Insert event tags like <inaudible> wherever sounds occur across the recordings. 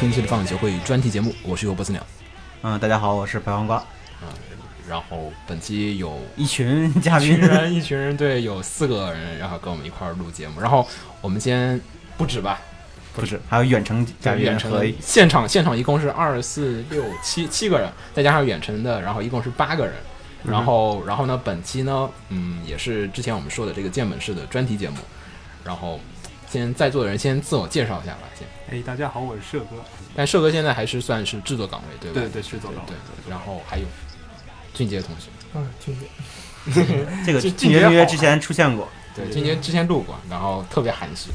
迎大家收听最新一期的放映协会专题节目，我是由波斯鸟。嗯，大家好，我是白黄瓜。嗯，然后本期有一群嘉宾，人，一群人，对，有四个人，然后跟我们一块儿录节目。然后我们先不止吧，不止，还有远程嘉宾远程和现场现场一共是二四六七七个人，再加上远程的，然后一共是八个人。然后，然后呢，本期呢，嗯，也是之前我们说的这个剑本式的专题节目。然后，先在座的人先自我介绍一下吧，先。哎，大家好，我是社哥。但社哥现在还是算是制作岗位，对吧？对对，制作岗位。对，然后还有俊杰同学，嗯，俊杰，<laughs> <laughs> 这个俊俊杰之前出现过，对，俊杰之前录过，然后特别含蓄。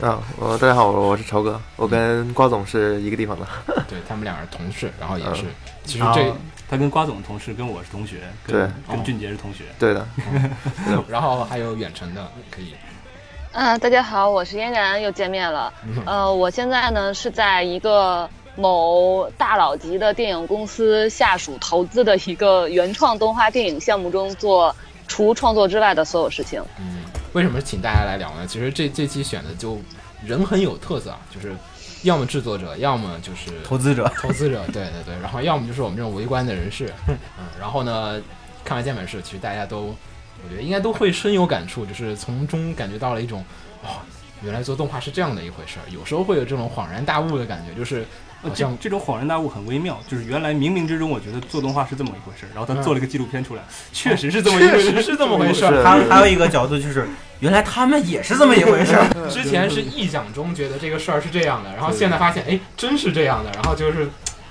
啊，我大家好，我我是朝哥，我跟瓜总是一个地方的。<laughs> 对他们俩是同事，然后也是，其实这，他跟瓜总同事，跟我是同学，对跟跟俊杰是同学。对的，然后还有远程的，可以。嗯，大家好，我是嫣然，又见面了。嗯呃，我现在呢是在一个某大佬级的电影公司下属投资的一个原创动画电影项目中做除创作之外的所有事情。嗯，为什么请大家来聊呢？其实这这期选的就人很有特色啊，就是要么制作者，要么就是投资者。投资者，对对对，然后要么就是我们这种围观的人士，<laughs> 嗯，然后呢，看完键本是，其实大家都，我觉得应该都会深有感触，就是从中感觉到了一种，哦，原来做动画是这样的一回事儿，有时候会有这种恍然大悟的感觉，就是呃好像这这种恍然大悟很微妙，就是原来冥冥之中我觉得做动画是这么一回事儿，然后他做了一个纪录片出来，确实是这么一回事，确实是这么回事儿。还有还有一个角度就是，原来他们也是这么一回事儿。<laughs> 之前是臆想中觉得这个事儿是这样的，然后现在发现，哎，真是这样的，然后就是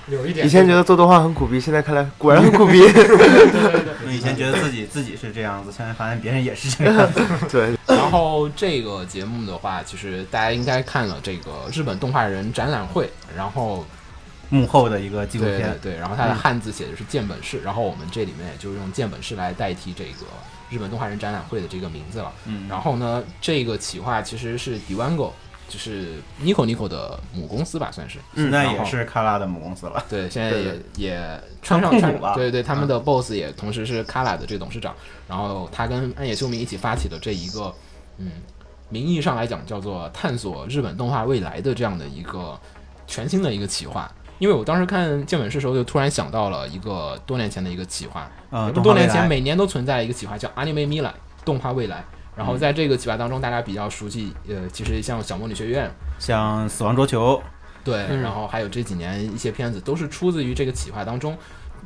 有一点以前觉得做动画很苦逼，现在看来果然很苦逼。对对 <laughs> 对。以前觉得自己自己是这样子，现在发现别人也是这样子。<laughs> 对，然后这个节目的话，其实大家应该看了这个日本动画人展览会，然后幕后的一个纪录对对片，对，然后它的汉字写的是剑本市，然后我们这里面也就用剑本市来代替这个日本动画人展览会的这个名字了。嗯，然后呢，这个企划其实是 Diwango，就是 Nico Nico 的母公司吧，算是。现在然后也是卡拉的母公司了。对，现在也也穿上对对，他们的 boss 也同时是 Kala 的这个董事长，然后他跟暗野秀明一起发起的这一个，嗯，名义上来讲叫做探索日本动画未来的这样的一个全新的一个企划。因为我当时看建本市的时候，就突然想到了一个多年前的一个企划，多年前每年都存在一个企划叫 Anime Mirai 动画未来。然嗯后在这个企划当中，大家比较熟悉，呃，其实像小魔女学院，像死亡桌球，对，嗯然后还有这几年一些片子都是出自于这个企划当中。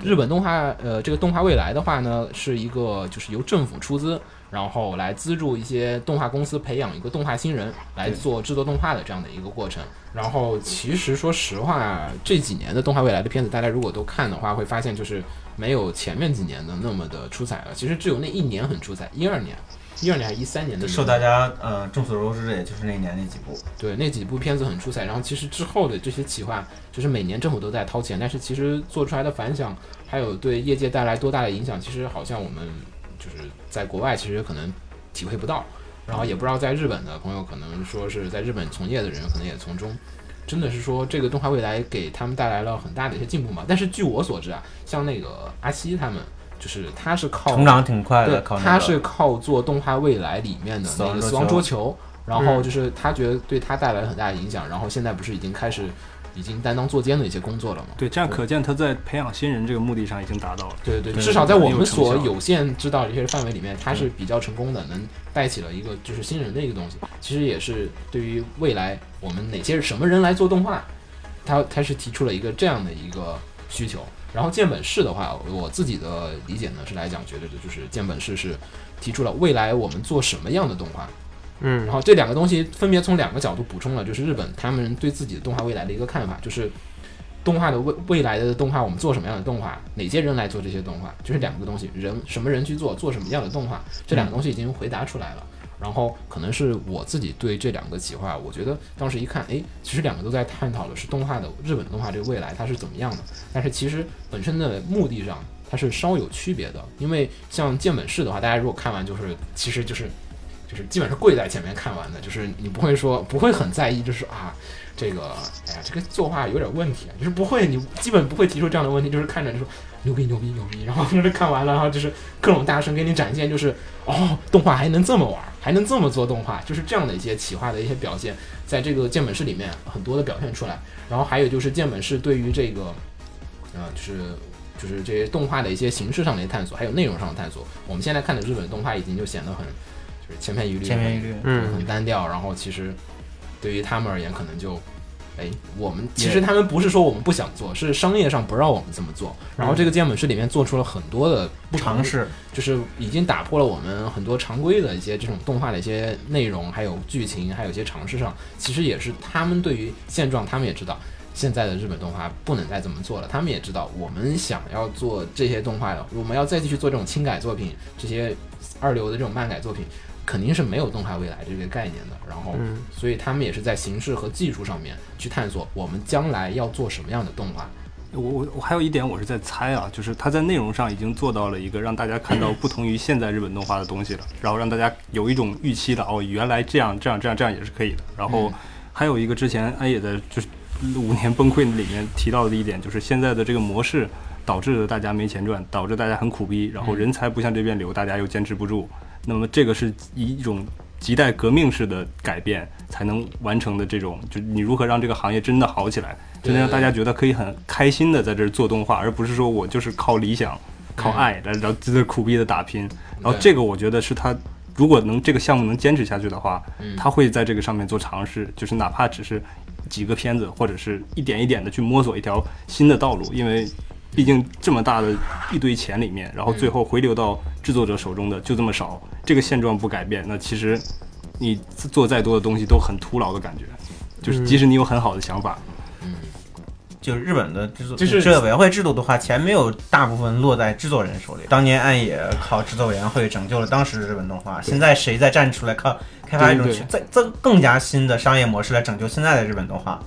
日本动画，呃，这个动画未来的话呢，是一个就是由政府出资，然后来资助一些动画公司培养一个动画新人来做制作动画的这样的一个过程。然后其实说实话，这几年的动画未来的片子，大家如果都看的话，会发现就是没有前面几年的那么的出彩了。其实只有那一年很出彩，一二年，一二年还是一三年的受大家呃众所周知的，也就是那一年那几部。对，那几部片子很出彩。然后其实之后的这些企划，就是每年政府都在掏钱，但是其实做出来的反响，还有对业界带来多大的影响，其实好像我们就是在国外其实可能体会不到。然后也不知道在日本的朋友，可能说是在日本从业的人，可能也从中。真的是说，这个动画未来给他们带来了很大的一些进步嘛？但是据我所知啊，像那个阿西他们，就是他是靠成长挺快对的，靠，那他是靠做动画未来里面的那个死亡桌桌球，然后就是他觉得对他带来了很大的影响，然后现在不是已经开始已经担当做监的一些工作了吗？对，这样可见他在培养新人这个目的上已经达到了。对对，至少在我们所有限知道的这些范围里面，他是比较成功的，能带起了一个就是新人的一个东西。其实也是对于未来我们哪些什么人来做动画，他他是提出了一个这样的一个需求。然后建本市的话，我自己的理解呢是来讲，觉得就是建本市是提出了未来我们做什么样的动画，嗯然后这两个东西分别从两个角度补充了，就是日本他们对自己的动画未来的一个看法，就是动画的未未来的动画，我们做什么样的动画，哪些人来做这些动画，就是两个东西，人什么人去做，做什么样的动画，这两个东西已经回答出来了。然后可能是我自己对这两个企划，我觉得当时一看，哎，其实两个都在探讨的是动画的日本动画这个未来它是怎么样的，但是其实本身的目的上它是稍有区别的，因为像建本市的话，大家如果看完就是其实就是就是基本是跪在前面看完的，就是你不会说不会很在意，就是啊。这个，哎呀，这个作画有点问题啊，就是不会，你基本不会提出这样的问题，就是看着就说 <laughs> 牛逼牛逼牛逼，然后就是看完了，然后就是各种大神给你展现，就是哦，动画还能这么玩，还能这么做动画，就是这样的一些企划的一些表现，在这个键本室里面很多的表现出来。然后还有就是键本室对于这个，呃，就是就是这些动画的一些形式上的一些探索，还有内容上的探索。我们现在看的日本动画已经就显得很就是千篇一律，千篇一律，嗯很单调。然后其实对于他们而言，可能就，哎，我们其实他们不是说我们不想做，是商业上不让我们这么做。然后这个建本师里面做出了很多的不尝试，就是已经打破了我们很多常规的一些这种动画的一些内容，还有剧情，还有一些尝试上，其实也是他们对于现状，他们也知道现在的日本动画不能再这么做了，他们也知道我们想要做这些动画的，我们要再继续做这种轻改作品，这些二流的这种漫改作品。肯定是没有动画未来这个概念的，然后，嗯所以他们也是在形式和技术上面去探索我们将来要做什么样的动画。我我我还有一点我是在猜啊，就是他在内容上已经做到了一个让大家看到不同于现在日本动画的东西了，然后让大家有一种预期的哦，原来这样这样这样这样也是可以的。然后还有一个之前安野在就是五年崩溃里面提到的一点，就是现在的这个模式导致了大家没钱赚，导致大家很苦逼，然后人才不向这边流，大家又坚持不住。那么这个是以一种亟待革命式的改变才能完成的这种，就你如何让这个行业真的好起来，真的让大家觉得可以很开心的在这儿做动画，而不是说我就是靠理想、靠爱来，然后在这苦逼的打拼。然后这个我觉得是他如果能这个项目能坚持下去的话，嗯他会在这个上面做尝试，就是哪怕只是几个片子，或者是一点一点的去摸索一条新的道路，因为。毕竟这么大的一堆钱里面，然后最后回流到制作者手中的就这么少，这个现状不改变，那其实你做再多的东西都很徒劳的感觉。就是即使你有很好的想法，嗯就是日本的制作，就是制作委员会制度的话，钱没有大部分落在制作人手里。当年暗野靠制作委员会拯救了当时的日本动画，现在谁再站出来靠开发一种对对再更更加新的商业模式来拯救现在的日本动画？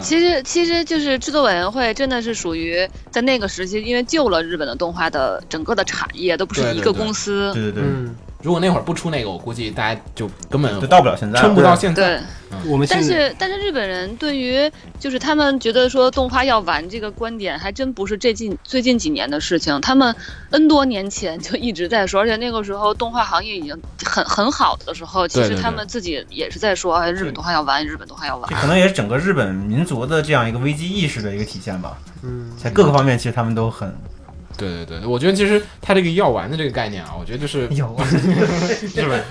其实其实就是制作委员会真的是属于在那个时期，因为救了日本的动画的整个的产业，都不是一个对对对。公司。对对对，嗯，如果那会儿不出那个，我估计大家就根本就到不了现在。撑不到现在。对，我们现但是但是日本人对于就是他们觉得说动画要完这个观点，还真不是最近最近几年的事情，他们 N 多年前就一直在说，而且那个时候动画行业已经很 <laughs> 很好的时候，其实他们自己也是在说，哎，日本动画要完，日本动画要完这。可能也是整个日本民族的这样一个危机意识的一个体现吧。嗯，在各个方面，其实他们都很对对对，我觉得其实它这个药丸的这个概念啊，我觉得就是有。日本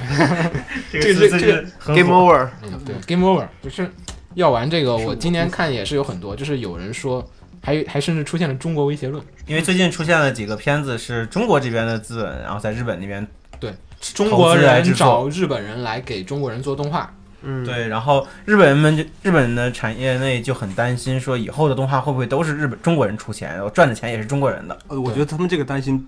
这这个这个 Game Over，嗯对 Game Over 就是药丸这个，我今年看也是有很多，就是有人说，还还甚至出现了中国威胁论。因为最近出现了几个片子是中国这边的资本，然后在日本那边对，中国人找。日本人来给中国人做动画，嗯，，对，然后日本人们就日本的产业内就很担心，说以后的动画会不会都是日本中国人出钱，然后赚的钱也是中国人的。呃，我觉得他们这个担心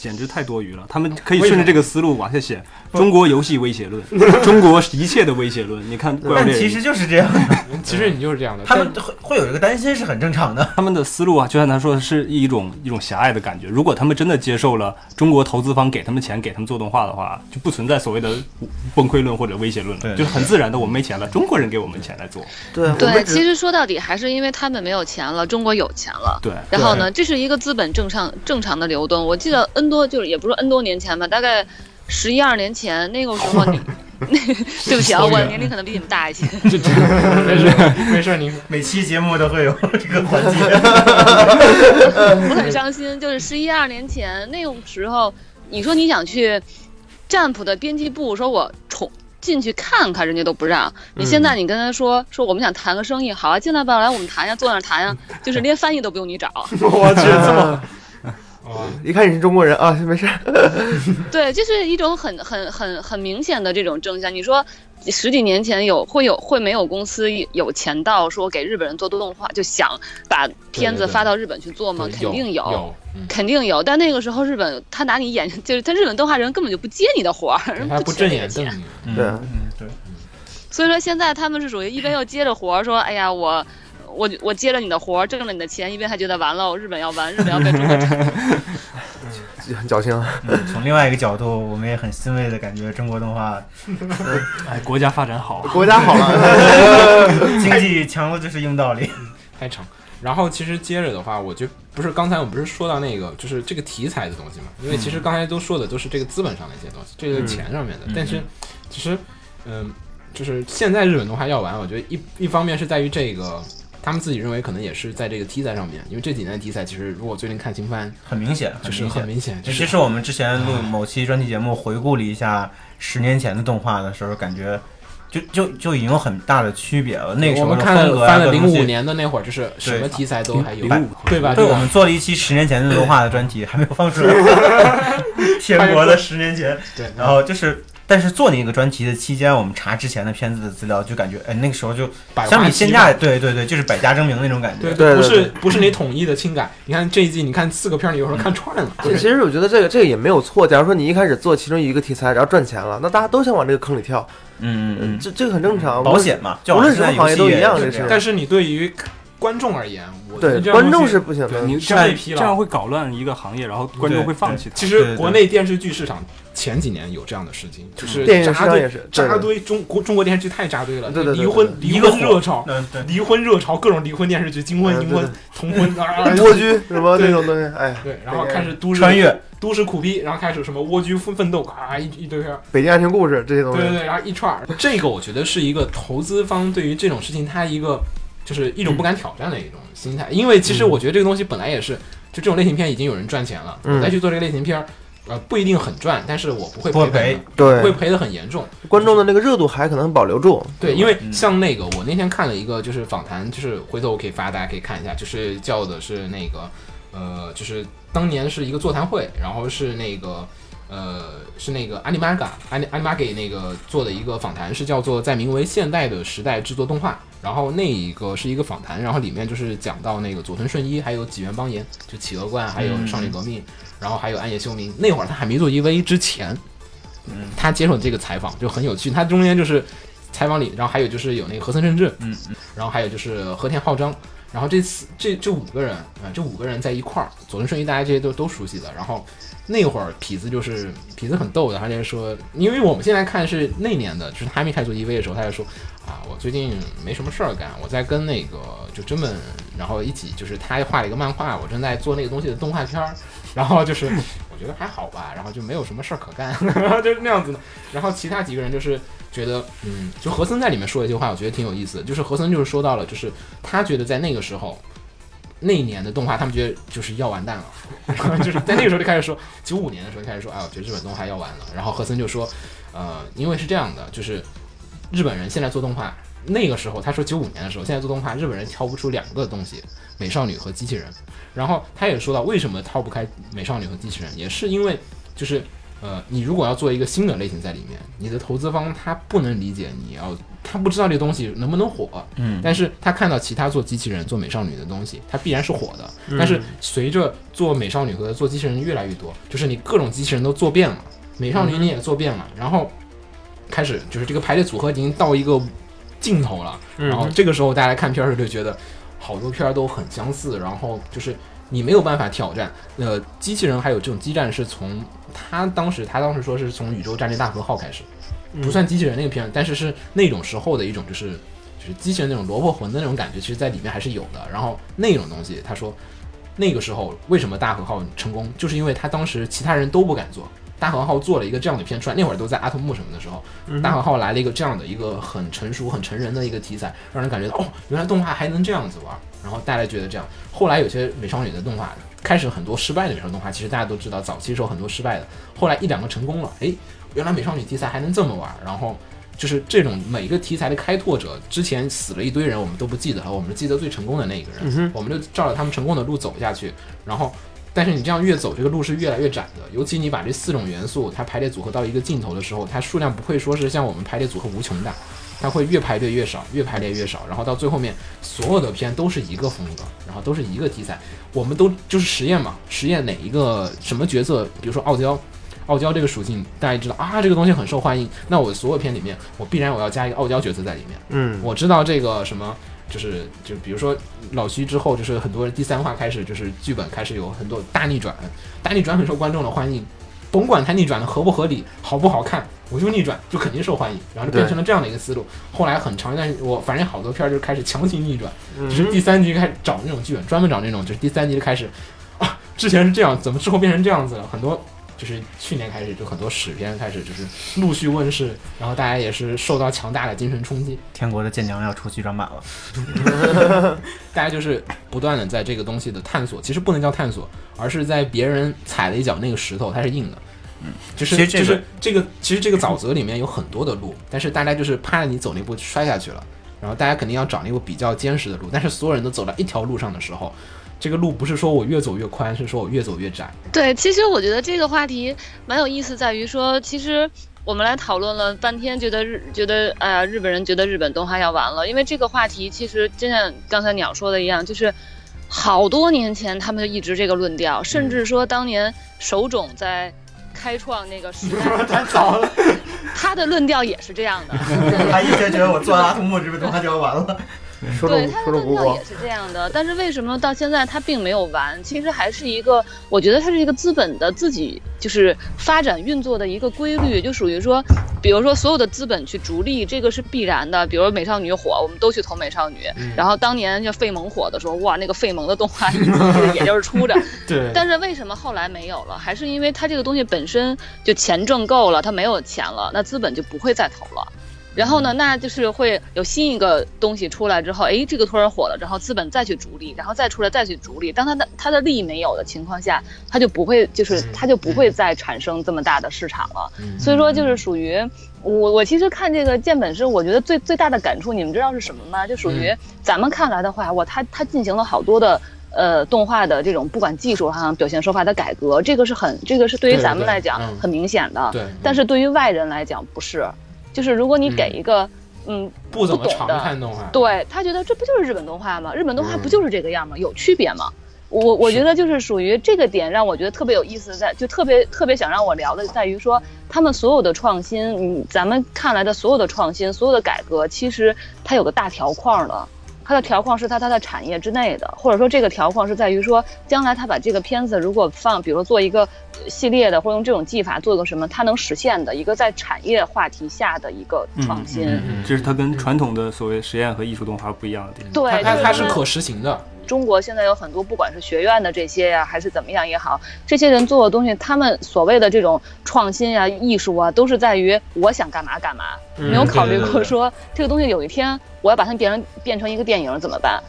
简直太多余了。他们可以顺着这个思路往下写：中国游戏威胁论，<laughs> 中国一切的威胁论。你看《但其》，实就是这样的，<laughs> 其实你就是这样的。他们会会有一个担心是很正常的。他们的思路啊，就像他说的是一种一种狭隘的感觉。如果他们真的接受了中国投资方给他们钱，给他们做动画的话，就不存在所谓的崩溃论或者威胁论了，对就是很自然的，我们没钱了，中国人给我们钱来做。对，对，其实说到底还是因为他们没有钱了，中国有钱了。对，然后呢，这是一个资本正常正常的流动。我记得 N 多就是也不是 N 多年前吧，大概十一二年前那个时候你，<laughs> 对不起啊，我的年龄可能比你们大一些。<laughs> 这这 <laughs> 没事没事，你每期节目都会有这个环节。我很伤心，就是十一二年前那个时候，你说你想去占卜的编辑部，说我宠进去看看，人家都不让。你现在你跟他说说我们想谈个生意，好啊，进来吧，来我们谈呀，坐那儿谈呀，就是连翻译都不用你找。我去这么哇，一看你是中国人啊，<laughs> 没事儿，<laughs> 对，就是一种很很很很明显的这种正向。你说十几年前有会有会没有公司有钱到说给日本人做动画，就想把片子发到日本去做吗？对肯定有，嗯肯定有。但那个时候日本他拿你眼就是他日本动画人根本就不接你的活儿，不正眼瞪钱。你，对对，所以说现在他们是属于一边又接着活儿，说哎呀我。我我接了你的活儿，挣了你的钱，一边还觉得完了，日本要完，日本要被中国占。很矫情。嗯从另外一个角度，我们也很欣慰的感觉，中国动画 <laughs> 哎，国家发展好，国家好了，<laughs> 经济强了就是硬道理。太长。然后其实接着的话，我就不是刚才我们不是说到那个就是这个题材的东西嘛？因为其实刚才都说的都是这个资本上的一些东西，这个钱上面的。嗯但是其实，嗯，就是现在日本动画要完，我觉得一一方面是在于这个。他们自己认为可能也是在这个题材上面，因为这几年的题材其实如果最近看新番，很明显，就是。很明显，就是其实我们之前录某期专题节目，回顾了一下十年前的动画的时候，感觉就就就已经有很大的区别了。那个时候的风格啊翻了零五年的那会儿，就是什么题材都还有，05对吧？对，吧我们做了一期十年前的动画的专题，还没有放出来。<laughs> 天国的十年前，对，然后就是，但是做那个专题的期间，我们查之前的片子的资料，就感觉，哎，那个时候就百相比现在，对对对，就是百家争鸣那种感觉。对对对不是不是你统一的轻改。你看这一季，你看四个片儿，你有时候看串了，<laughs> 其其实我觉得这个这个也没有错。假如说你一开始做其中一个题材，然后赚钱了，那大家都想往这个坑里跳，嗯嗯嗯这这个很正常。保险嘛，就无论什么行业都一样但是你对于观众而言，我觉得对观众是不行的。你这样被批了。这样会搞乱一个行业，然后观众会放弃它。其实国内电视剧市场前几年有这样的事情，就是扎堆扎堆中国中国电视剧太扎堆了，对对对离婚离一个婚热潮，离婚热潮，各种离婚电视剧，金婚银婚同婚 <laughs> 啊，蜗居什么对。那种东西，哎，对，然后开始都市穿越，都市苦逼，然后开始什么蜗居奋奋斗啊，一一堆片儿。北京爱情故事这些东西，对对对，然后一串儿，这个我觉得是一个投资方对于这种事情，他一个就是一种不敢挑战的一种心态，因为其实我觉得这个东西本来也是，就这种类型片已经有人赚钱了，嗯我再去做这个类型片儿，呃，不一定很赚，但是我不会不会赔本赔的，会，赔的很严重。观众的那个热度还可能保留住。对，因为嗯像那个我那天看了一个就是访谈，就是回头我可以发，大家可以看一下，就是叫的是那个呃，就是当年是一个座谈会，然后是那个。呃，是那个阿尼玛嘎阿尼阿尼玛给那个做的一个访谈，是叫做在名为现代的时代制作动画。然后那一个是一个访谈，然后里面就是讲到那个佐藤顺一，还有几元邦彦，就企鹅冠，还有嗯少女革命，然后还有暗夜修明。那会儿他还没做 EV 之前，嗯他接受这个采访就很有趣。他中间就是采访里，然后还有就是有那个和森正治，嗯嗯然后还有就是和田浩章，然后这次这这五个人啊、这五个人在一块儿，佐藤顺一大家这些都都熟悉的。然后那会儿痞子就是痞子很逗的，他就说，因为我们现在看是那年的，就是他还没开始做 EV 的时候，他就说啊，我最近没什么事儿干，我在跟那个就真本，然后一起就是他画了一个漫画，我正在做那个东西的动画片儿，然后就是我觉得还好吧，然后就没有什么事儿可干，<laughs> 就是那样子的。然后其他几个人就是觉得，嗯，就和森在里面说了一句话，我觉得挺有意思，就是和森就是说到了，就是他觉得在那个时候。那一年的动画，他们觉得就是要完蛋了，<laughs> 就是在那个时候就开始说，九五年的时候就开始说，哎，我觉得日本动画要完了。然后和森就说，呃，因为是这样的，就是日本人现在做动画，那个时候他说九五年的时候，现在做动画，日本人挑不出两个东西，美少女和机器人。然后他也说到，为什么跳不开美少女和机器人，也是因为就是呃，你如果要做一个新的类型在里面，你的投资方他不能理解你要，他不知道这个东西能不能火，嗯，但是他看到其他做机器人、做美少女的东西，它必然是火的。但是随着做美少女和做机器人越来越多，就是你各种机器人都做遍了，美少女你也做遍了，然后开始就是这个排列组合已经到一个尽头了。然后这个时候大家看片儿的时候就觉得好多片儿都很相似，然后就是你没有办法挑战。呃，机器人还有这种激战是从他当时他当时说是从宇宙战舰大和号开始，不算机器人那个片儿，但是是那种时候的一种就是就是机器人那种萝卜魂的那种感觉，其实在里面还是有的。然后那种东西，他说那个时候为什么大和号成功，就是因为他当时其他人都不敢做。大和号做了一个这样的片出来，那会儿都在阿童木什么的时候，大和号来了一个这样的一个很成熟、很成人的一个题材，让人感觉到哦，原来动画还能这样子玩。然后大家觉得这样，后来有些美少女的动画开始很多失败的美少女动画，其实大家都知道，早期时候很多失败的，后来一两个成功了，哎，原来美少女题材还能这么玩。然后就是这种每一个题材的开拓者，之前死了一堆人，我们都不记得了，我们记得最成功的那一个人，我们就照着他们成功的路走下去，然后。但是你这样越走，这个路是越来越窄的。尤其你把这四种元素它排列组合到一个尽头的时候，它数量不会说是像我们排列组合无穷大，它会越排列越少，越排列越少，然后到最后面所有的片都是一个风格，然后都是一个题材。我们都就是实验嘛，实验哪一个什么角色，比如说傲娇，傲娇这个属性大家知道啊，这个东西很受欢迎，那我所有片里面我必然我要加一个傲娇角色在里面。嗯，我知道这个什么就是就比如说老徐之后，就是很多人第三话开始就是剧本开始有很多大逆转，大逆转很受观众的欢迎，甭管它逆转的合不合理、好不好看，我就逆转就肯定受欢迎，然后就变成了这样的一个思路。后来很长一段我反正好多片儿就开始强行逆转，就是第三集开始找那种剧本，专门找那种，就是第三集就开始啊，之前是这样，怎么之后变成这样子了？很多就是去年开始就很多史片开始就是陆续问世，然后大家也是受到强大的精神冲击，天国的舰娘要出剧场版了，<laughs> 大家就是不断的在这个东西的探索，其实不能叫探索，而是在别人踩了一脚那个石头，它是硬的。嗯，就是其实这个就是这个，其实这个沼泽里面有很多的路，但是大家就是怕你走那步摔下去了，然后大家肯定要找那个比较坚实的路，但是所有人都走到一条路上的时候，这个路不是说我越走越宽，是说我越走越窄。对，其实我觉得这个话题蛮有意思，在于说，其实我们来讨论了半天，觉得日觉得哎呀，日本人觉得日本动画要完了，因为这个话题其实就像刚才鸟说的一样，就是好多年前他们就一直这个论调，甚至说当年手冢在开创那个时代，太早了，<laughs> 他的论调也是这样的。<laughs> 他一直觉得我做阿童木日本动画就要完了。说对，中他的论调也，是这样的，但是为什么到现在它并没有完？其实还是一个，我觉得它是一个资本的自己就是发展运作的一个规律，就属于说，比如说所有的资本去逐利，这个是必然的。比如美少女火，我们都去投美少女，然后当年就费蒙火的时候，哇，那个费蒙的动画 <laughs> 也就是出着，对但是为什么后来没有了？还是因为它这个东西本身就钱挣够了，它没有钱了，那资本就不会再投了。然后呢，那就是会有新一个东西出来之后，哎，这个突然火了，然后资本再去逐利，然后再出来再去逐利。当它的它的利益没有的情况下，它就不会就是它就不会再产生这么大的市场了。所以说就是属于我我其实看这个剑本师，我觉得最最大的感触，你们知道是什么吗？就属于咱们看来的话，哇，它它进行了好多的。呃，动画的这种不管技术上表现手法的改革，这个是很这个是对于咱们来讲嗯很明显的。对嗯但是对于外人来讲不是，就是如果你给一个嗯不怎么常看动画，对他觉得这不就是日本动画吗？日本动画嗯不就是这个样吗？有区别吗？我我觉得就是属于这个点让我觉得特别有意思，在就特别特别想让我聊的在于说，他们所有的创新，嗯，咱们看来的所有的创新，所有的改革，其实它有个大条框的。它的条框是在它的产业之内的，或者说这个条框是在于说，将来他把这个片子如果放，比如说做一个呃系列的，或者用这种技法做个什么，它能实现的一个在产业话题下的一个创新。嗯嗯，这是它跟传统的所谓实验和艺术动画不一样的地方。对，它它是可实行的，中国现在有很多，不管是学院的这些呀、还是怎么样也好，这些人做的东西，他们所谓的这种创新啊、艺术啊，都是在于我想干嘛干嘛，没有考虑过说这个东西有一天我要把它变成变成一个电影怎么办，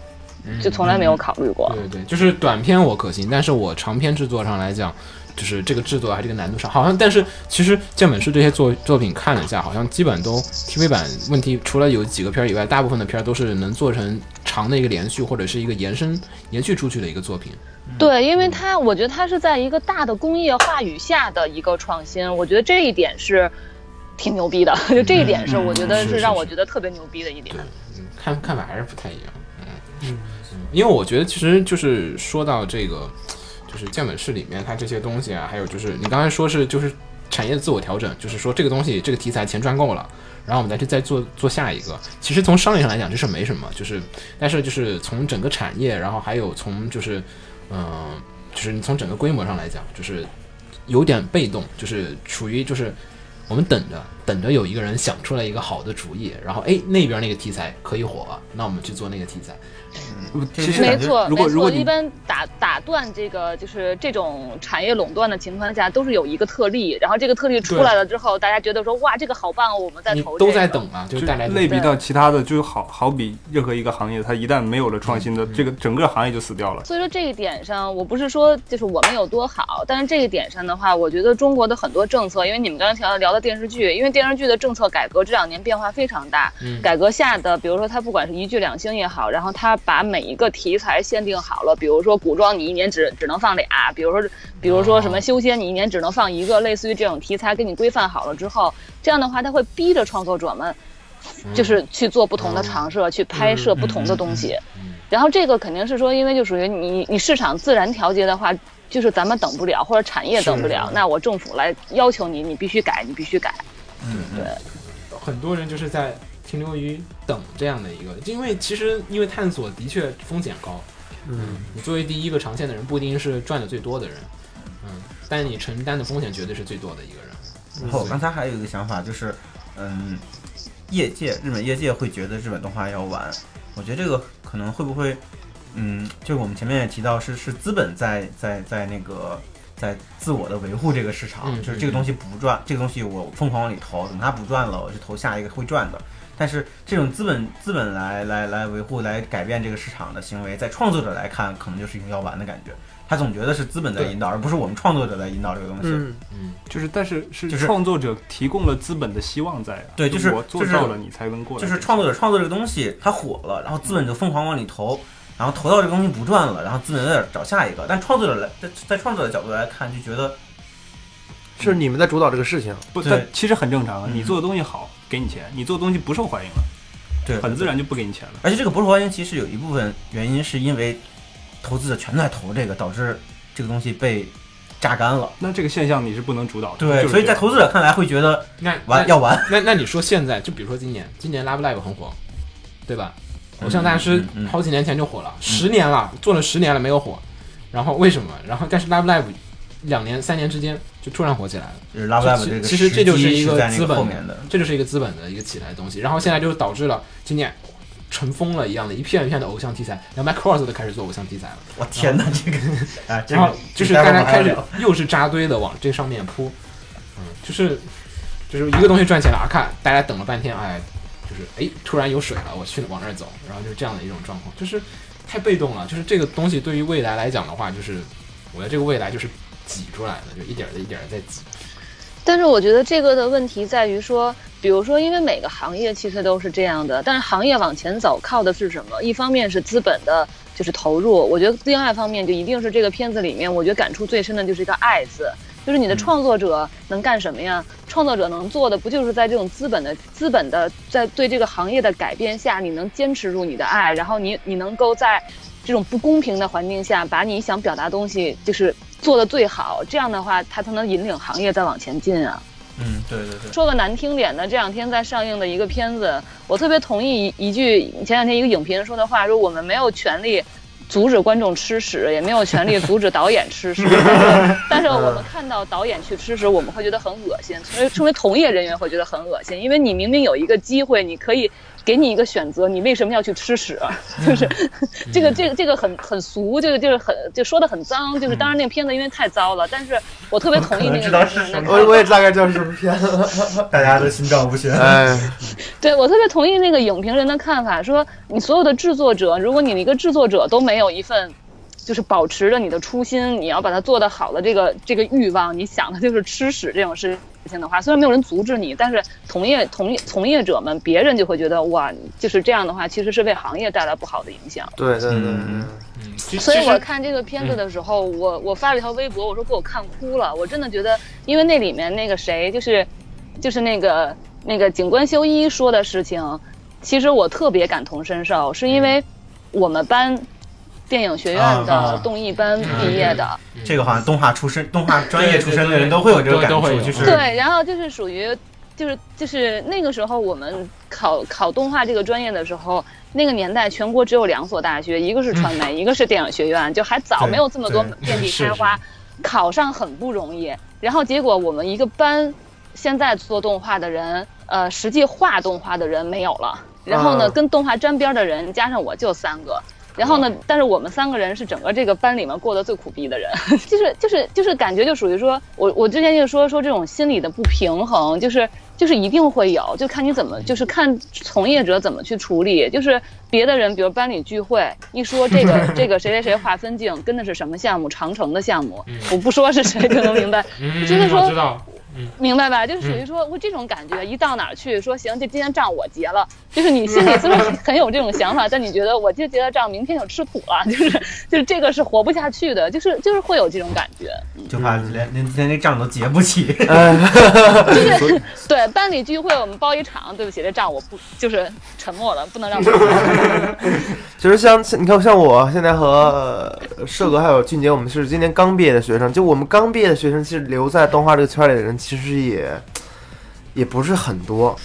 就从来没有考虑过。对对，就是短片我可行，但是我长篇制作上来讲，就是这个制作还是这个难度上，好像但是其实剑本市这些作作品看了一下，好像基本都 TV 版问题，除了有几个片儿以外，大部分的片儿都是能做成长的一个连续或者是一个延伸延续出去的一个作品。对，因为它，我觉得它是在一个大的工业话语下的一个创新，我觉得这一点是挺牛逼的，就这一点是我觉得是让我觉得特别牛逼的一点。嗯，看看法还是不太一样。嗯，因为我觉得其实就是说到这个，就是建本市里面它这些东西啊，还有就是你刚才说是就是产业自我调整，就是说这个东西这个题材钱赚够了。然后我们再去再做做下一个，其实从商业上来讲，这是没什么，就是，但是就是从整个产业，然后还有从就是，嗯、就是你从整个规模上来讲，就是有点被动，就是处于就是我们等着等着有一个人想出来一个好的主意，然后哎那边那个题材可以火，那我们去做那个题材。其实没错，没错。如果如果一般打打断这个就是这种产业垄断的情况下，都是有一个特例，然后这个特例出来了之后，大家觉得说哇这个好棒，我们在投、这个。都在等嘛，就就是大家类比到其他的，就好好比任何一个行业，它一旦没有了创新的，嗯这个整个行业就死掉了。所以说这一点上，我不是说就是我们有多好，但是这一点上的话，我觉得中国的很多政策，因为你们刚才聊聊的电视剧，因为电视剧的政策改革这两年变化非常大，嗯改革下的，比如说它不管是一剧两星也好，然后它把每一个题材限定好了，比如说古装你一年只只能放俩，比如说比如说什么修仙你一年只能放一个，类似于这种题材给你规范好了之后，这样的话它会逼着创作者们。就是去做不同的尝试，去拍摄不同的东西。然后这个肯定是说，因为就属于你你市场自然调节的话，就是咱们等不了，或者产业等不了，那我政府来要求你，你必须改，你必须改。嗯，对很多人就是在停留于等这样的一个，因为其实因为探索的确风险高，嗯，你作为第一个长线的人，不一定是赚的最多的人，嗯，但你承担的风险绝对是最多的一个人。然后我刚才还有一个想法，就是，嗯，业界日本业界会觉得日本动画要晚，我觉得这个可能会不会，嗯，就是我们前面也提到是是资本在在在那个在自我的维护这个市场，嗯就是这个东西不赚，这个东西我疯狂往里投，等它不赚了，我就投下一个会赚的。但是这种资本资本来来来维护来改变这个市场的行为，在创作者来看，可能就是一种要玩的感觉。他总觉得是资本在引导，而不是我们创作者在引导这个东西。嗯，嗯，就是但是是就是创作者提供了资本的希望在啊，对就是我做到了，你才能过来。就是创作者创作这个东西，它火了，然后资本就疯狂往里投，然后投到这个东西不赚了，然后资本在找下一个。但创作者来在在创作者的角度来看，就觉得是你们在主导这个事情。不，其实很正常啊。嗯你做的东西好，给你钱；你做东西不受欢迎了，对很自然就不给你钱了。而且这个不受欢迎，其实有一部分原因是因为投资者全都在投这个，导致这个东西被榨干了。那这个现象你是不能主导的。对，就是所以在投资者看来会觉得那玩要完。那那你说现在，就比如说今年，今年 Love Live 很火，对吧？偶像大师好几年前就火了，十年了，做了十年了没有火，然后为什么？然后但是 Love Live 两年三年之间就突然火起来了，就是 Love 其这个其实这就是一个资本。这就是一个资本的一个起来的东西，然后现在就导致了今年尘封了一样的一片一片的偶像题材，连 Macross 都开始做偶像题材了，我天哪，<laughs> 这个啊，然后就是大家开始又是扎堆的往这上面扑，嗯，就是就是一个东西赚钱了啊，看大家等了半天，哎，就是哎突然有水了，我去往那儿走，然后就是这样的一种状况，就是太被动了，就是这个东西对于未来来讲的话，就是我觉得这个未来就是挤出来的，就一点儿的一点儿在挤，但是我觉得这个的问题在于说，比如说，因为每个行业其实都是这样的，但是行业往前走靠的是什么？一方面是资本的，就是投入，我觉得另外一方面就一定是这个片子里面，我觉得感触最深的就是一个“爱”字。就是你的创作者能干什么呀？创作者能做的不就是在这种资本的资本的在对这个行业的改变下，你能坚持住你的爱，然后你你能够在这种不公平的环境下，把你想表达的东西就是做的最好，这样的话，它才能引领行业再往前进啊。嗯，对对对，说个难听点的，这两天在上映的一个片子，我特别同意一一句前两天一个影评人说的话，说我们没有权利阻止观众吃屎，也没有权利阻止导演吃屎，<laughs> 但是我们看到导演去吃屎，我们会觉得很恶心，所以成为从业人员会觉得很恶心，因为你明明有一个机会，你可以。给你一个选择，你为什么要去吃屎？就是这个这个这个很很俗，这个就是很就说的很脏，就是当然那个片子因为太糟了，但是我特别同意那个我知道影评人的看法。我我也大概知道是什么片子。<laughs> 大家都心照不宣。哎，<laughs> 对我特别同意那个影评人的看法，说你所有的制作者，如果你一个制作者都没有一份，就是保持着你的初心，你要把它做得好的这个这个欲望，你想的就是吃屎这种事情的话，虽然没有人阻止你，但是从业从业从业者们，别人就会觉得哇，就是这样的话，其实是为行业带来不好的影响。对对对嗯对，嗯，所以我看这个片子的时候，我我发了一条微博，我说给我看哭了。我真的觉得，因为那里面那个谁，就是就是那个那个警官修一说的事情，其实我特别感同身受，是因为我们班电影学院啊的动艺班毕业的。这个好像动画出身、<laughs> 动画专业出身的人都会有这个感触，都会有就是。对，然后就是属于，就是就是那个时候我们考考动画这个专业的时候，那个年代全国只有两所大学，一个是传媒，一个是电影学院，就还早，没有这么多 <laughs> 遍地开花，考上很不容易。然后结果我们一个班，现在做动画的人，呃，实际画动画的人没有了，然后呢，嗯跟动画沾边儿的人加上我就三个。然后呢？但是我们三个人是整个这个班里面过得最苦逼的人，<laughs> 就是就是就是感觉就属于说，我我之前就说说这种心理的不平衡，就是就是一定会有，就看你怎么，就是看从业者怎么去处理。就是别的人，比如班里聚会，一说这个 <laughs> 这个谁谁谁划分镜跟的是什么项目，长城的项目，我不说是谁就能明白，嗯，就是说明白吧？就是属于说，我这种感觉，一到哪儿去说行，这今天账我结了，就是你心里虽然很有这种想法，但你觉得我今天结了账，明天就吃土了，<laughs> 就是就是这个是活不下去的，就是就是会有这种感觉。就怕连连连那账都结不起。就 <laughs> 是对班里聚会，我们包一场，对不起，这账我不就是沉默了，不能让我。其实像像你看，像我现在和呃社哥还有俊杰，我们是今年刚毕业的学生。就我们刚毕业的学生，其实留在动画这个圈里的人，其实也也不是很多。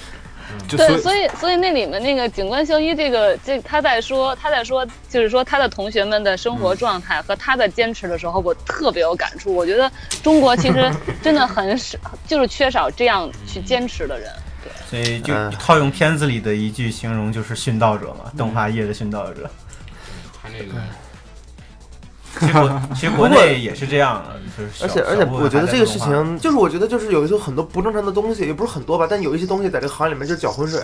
对，就所以所以所以那里面那个警官秀一这个这他在说他在说就是说他的同学们的生活状态和他的坚持的时候，我特别有感触。我觉得中国其实 <laughs> 真的很少，就是缺少这样去坚持的人。对所以就嗯套用片子里的一句形容，就是殉道者嘛，动画业的殉道者。他那个其实国 <laughs> 其实国内也是这样的，就是而且而且我觉得这个事情，就是我觉得就是有一些很多不正常的东西，也不是很多吧，但有一些东西在这个行业里面就是搅浑水，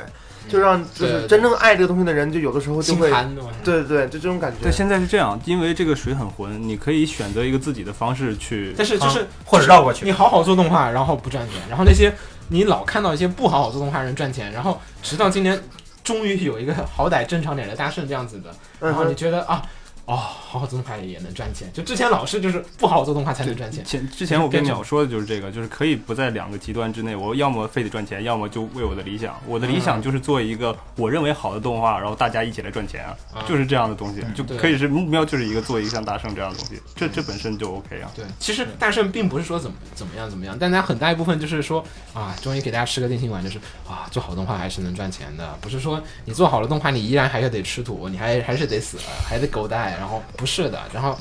就让就是真正爱这个东西的人，就有的时候就会，对？对对对，就这种感觉。对，现在是这样，因为这个水很浑，你可以选择一个自己的方式去。但是就是啊或者绕过去你好好做动画，然后不赚钱，然后那些你老看到一些不好好做动画人赚钱，然后直到今年终于有一个好歹正常点的大圣这样子的，嗯然后你，觉得啊。哦，好好做动画也能赚钱，就之前老是就是不好好做动画才能赚钱，前之前我跟鸟说的就是这个，就是可以不在两个极端之内，我要么非得赚钱，要么就为我的理想。我的理想就是做一个我认为好的动画，然后大家一起来赚钱啊，啊就是这样的东西，就可以是目标就是一个做一个像大圣这样的东西，这这本身就 OK 啊。对，其实大圣并不是说怎么怎么样怎么样，但它很大一部分就是说啊，终于给大家吃个定心丸，就是啊，做好动画还是能赚钱的，不是说你做好了动画，你依然还是得吃土，你还还是得死，还得狗带，然后不是的，然后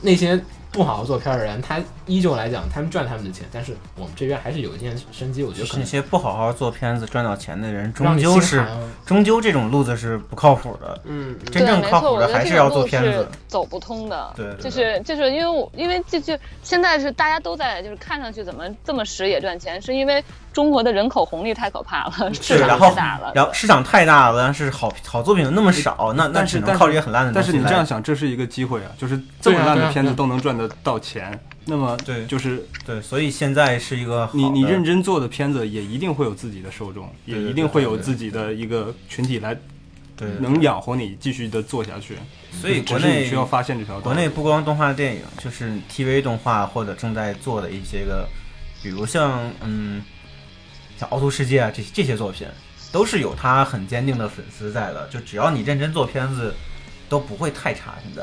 那些不好好做片儿的人，他依旧来讲，他们赚他们的钱，但是我们这边还是有一线生机，我觉得可能那些不好好做片子赚到钱的人，终究是终究这种路子是不靠谱的。嗯，嗯真正靠谱的还是要做片子。走不通的。对对对就是就是因为我因为这就现在是大家都在就是看上去怎么这么实也赚钱，是因为中国的人口红利太可怕了，<laughs> 市场然后太大了。然后市场太大了，但是好好作品那么少，那那但是只能靠这些很烂的东但。是你这样想，这是一个机会啊，就是这么烂的片子都能赚得到钱，那么对就是对，所以现在是一个你你认真做的片子也一定会有自己的受众，也一定会有自己的一个群体来能养活你继续的做下去。所以国内需要发现这条道。国内不光动画电影，就是 TV 动画或者正在做的一些个，比如像嗯，像《凹凸世界》啊这这些作品，都是有他很坚定的粉丝在的。就只要你认真做片子，都不会太差。现在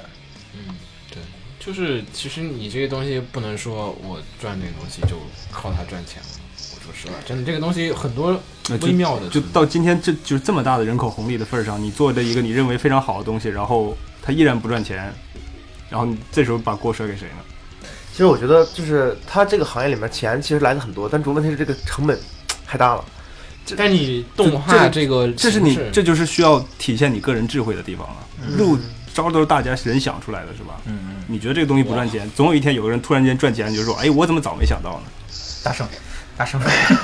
嗯，对，就是其实你这个东西不能说我赚这个东西就靠它赚钱了。我说实话，真的这个东西很多微妙的就到今天这就是这么大的人口红利的份儿上，你做的一个你认为非常好的东西，然后它依然不赚钱，然后你这时候把锅甩给谁呢？其实我觉得就是它这个行业里面钱其实来的很多，但主要问题是这个成本太大了。但你动画这个这是你这就是需要体现你个人智慧的地方了。路招都是大家人想出来的，是吧？嗯嗯，你觉得这个东西不赚钱，总有一天有个人突然间赚钱，你就说：“哎，我怎么早没想到呢大圣，大圣，